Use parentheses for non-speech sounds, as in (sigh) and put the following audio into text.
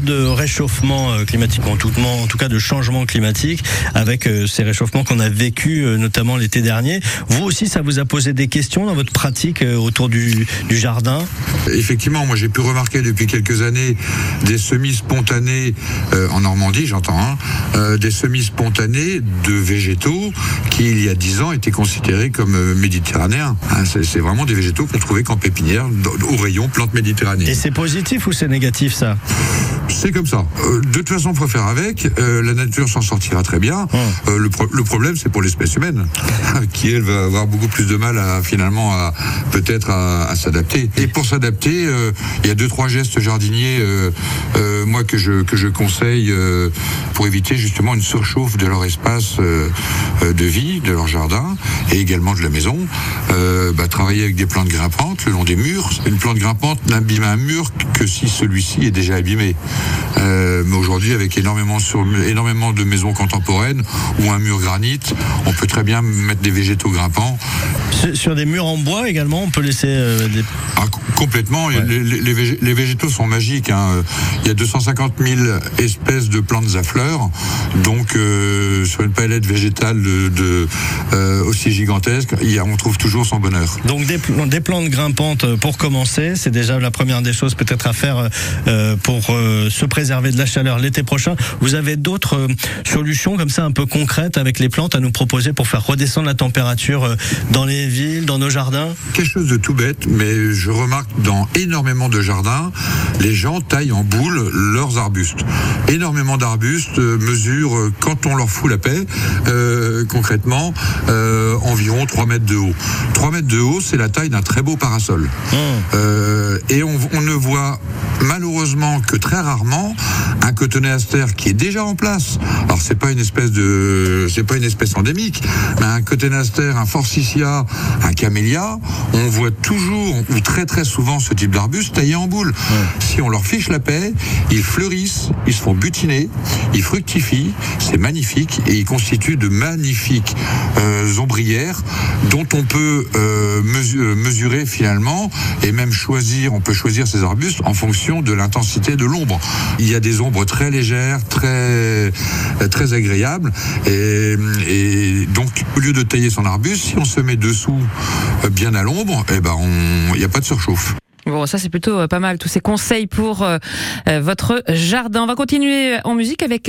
de réchauffement euh, climatique, en tout, en tout cas de changement climatique, avec euh, ces réchauffements qu'on a vécu euh, notamment l'été dernier. Vous aussi, ça vous a posé des questions dans votre pratique autour du, du jardin? Effectivement, moi j'ai pu remarquer depuis quelques années des semis spontanés en Normandie, j'entends, hein, des semis spontanés de végétaux qui il y a dix ans étaient considérés comme méditerranéens. Hein, c'est vraiment des végétaux qu'on trouvait qu'en pépinière, au rayon plantes méditerranéennes. Et c'est positif ou c'est négatif ça? C'est comme ça. Euh, de toute façon, on préfère avec. Euh, la nature s'en sortira très bien. Euh, le, problème, c'est pour l'espèce humaine, (laughs) qui elle va avoir beaucoup plus de mal à finalement à peut-être à, s'adapter. Et pour s'adapter, il y a deux trois gestes jardiniers, moi que je que je conseille pour éviter justement une surchauffe de leur espace de vie, de leur jardin et également de la maison. Bah, travailler avec des plantes grimpantes le long des murs. Une plante grimpante n'abîme un mur que si celui-ci est déjà abîmé. Euh, mais aujourd'hui, avec énormément de maisons contemporaines ou un mur granit, on peut très bien mettre des végétaux grimpants. Sur des murs en bois également, on peut laisser euh, des... Ah, complètement. Les, végétaux sont magiques. Hein. Il y a 250 000 espèces de plantes à fleurs. Donc, euh, sur une palette végétale de, aussi gigantesque, on trouve toujours son bonheur. Donc, des, des plantes grimpantes pour commencer, c'est déjà la première des choses peut-être à faire pour se préserver de la chaleur l'été prochain. Vous avez d'autres euh, solutions comme ça un peu concrètes avec les plantes à nous proposer pour faire redescendre la température euh, dans les villes, dans nos jardins? Quelque chose de tout bête, mais je remarque dans énormément de jardins, les gens taillent en boule leurs arbustes. Énormément d'arbustes euh, mesurent, quand on leur fout la paix, concrètement, environ 3 mètres de haut. 3 mètres de haut, c'est la taille d'un très beau parasol. Mmh. et on, on ne voit malheureusement que très rarement un cotonéaster qui est déjà en place. Alors c'est pas une espèce de, c'est pas une espèce endémique, mais un cotonéaster, un forsythia, un camélia, on voit toujours ou très très souvent ce type d'arbuste taillé en boule. Si on leur fiche la paix, ils fleurissent, ils se font butiner, ils fructifient, c'est magnifique et ils constituent de magnifiques euh, ombrières dont on peut euh, mesurer finalement et même choisir, on peut choisir ces arbustes en fonction de l'intensité de l'ombre. Il y a des ombres très légères, très, très agréables. Et, donc, au lieu de tailler son arbuste, si on se met dessous, euh, bien à l'ombre, eh ben, il n'y a pas de surchauffe. Bon, ça c'est plutôt euh, pas mal, tous ces conseils pour euh, votre jardin. On va continuer en musique avec...